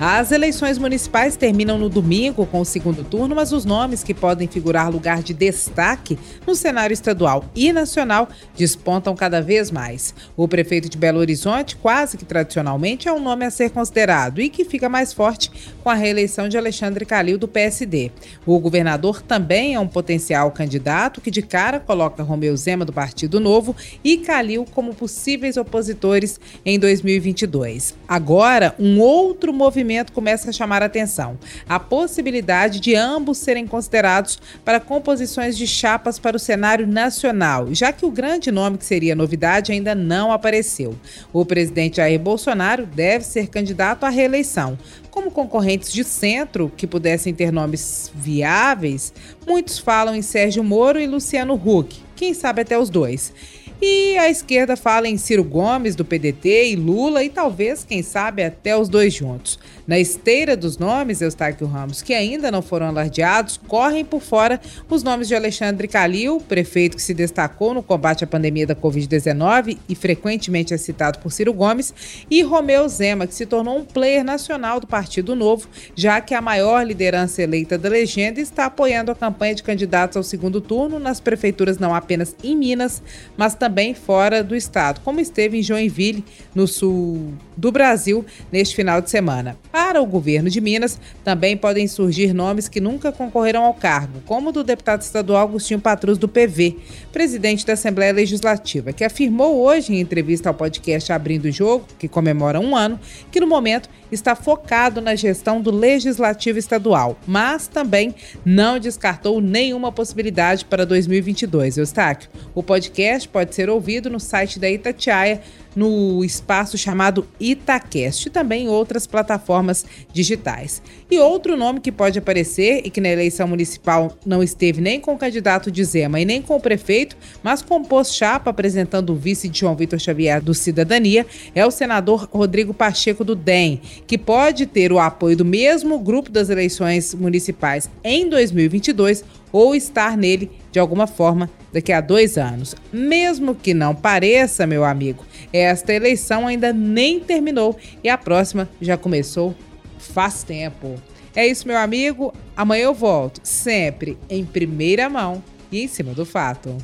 As eleições municipais terminam no domingo com o segundo turno, mas os nomes que podem figurar lugar de destaque no cenário estadual e nacional despontam cada vez mais. O prefeito de Belo Horizonte, quase que tradicionalmente, é um nome a ser considerado e que fica mais forte com a reeleição de Alexandre Calil do PSD. O governador também é um potencial candidato que de cara coloca Romeu Zema do Partido Novo e Calil como possíveis opositores em 2022. Agora, um outro movimento movimento começa a chamar a atenção. A possibilidade de ambos serem considerados para composições de chapas para o cenário nacional, já que o grande nome que seria novidade ainda não apareceu. O presidente Jair Bolsonaro deve ser candidato à reeleição. Como concorrentes de centro que pudessem ter nomes viáveis, muitos falam em Sérgio Moro e Luciano Huck, quem sabe até os dois. E a esquerda fala em Ciro Gomes, do PDT, e Lula, e talvez, quem sabe, até os dois juntos. Na esteira dos nomes, Eustáquio Ramos, que ainda não foram alardeados, correm por fora os nomes de Alexandre Calil, prefeito que se destacou no combate à pandemia da Covid-19 e frequentemente é citado por Ciro Gomes, e Romeu Zema, que se tornou um player nacional do Partido Novo, já que a maior liderança eleita da legenda está apoiando a campanha de candidatos ao segundo turno nas prefeituras não apenas em Minas, mas também também fora do estado, como esteve em Joinville, no sul do Brasil, neste final de semana. Para o governo de Minas, também podem surgir nomes que nunca concorreram ao cargo, como o do deputado estadual Agostinho Patrus, do PV, presidente da Assembleia Legislativa, que afirmou hoje em entrevista ao podcast Abrindo o Jogo, que comemora um ano, que no momento está focado na gestão do Legislativo Estadual, mas também não descartou nenhuma possibilidade para 2022. Eustáquio, o podcast pode ser ouvido no site da Itatiaia no espaço chamado Itacast e também em outras plataformas digitais. E outro nome que pode aparecer e que na eleição municipal não esteve nem com o candidato de Zema e nem com o prefeito, mas compôs chapa apresentando o vice de João Vitor Xavier do Cidadania, é o senador Rodrigo Pacheco do DEM, que pode ter o apoio do mesmo grupo das eleições municipais em 2022 ou estar nele de alguma forma daqui a dois anos. Mesmo que não pareça, meu amigo, esta eleição ainda nem terminou e a próxima já começou faz tempo. É isso, meu amigo. Amanhã eu volto, sempre em primeira mão e em cima do fato.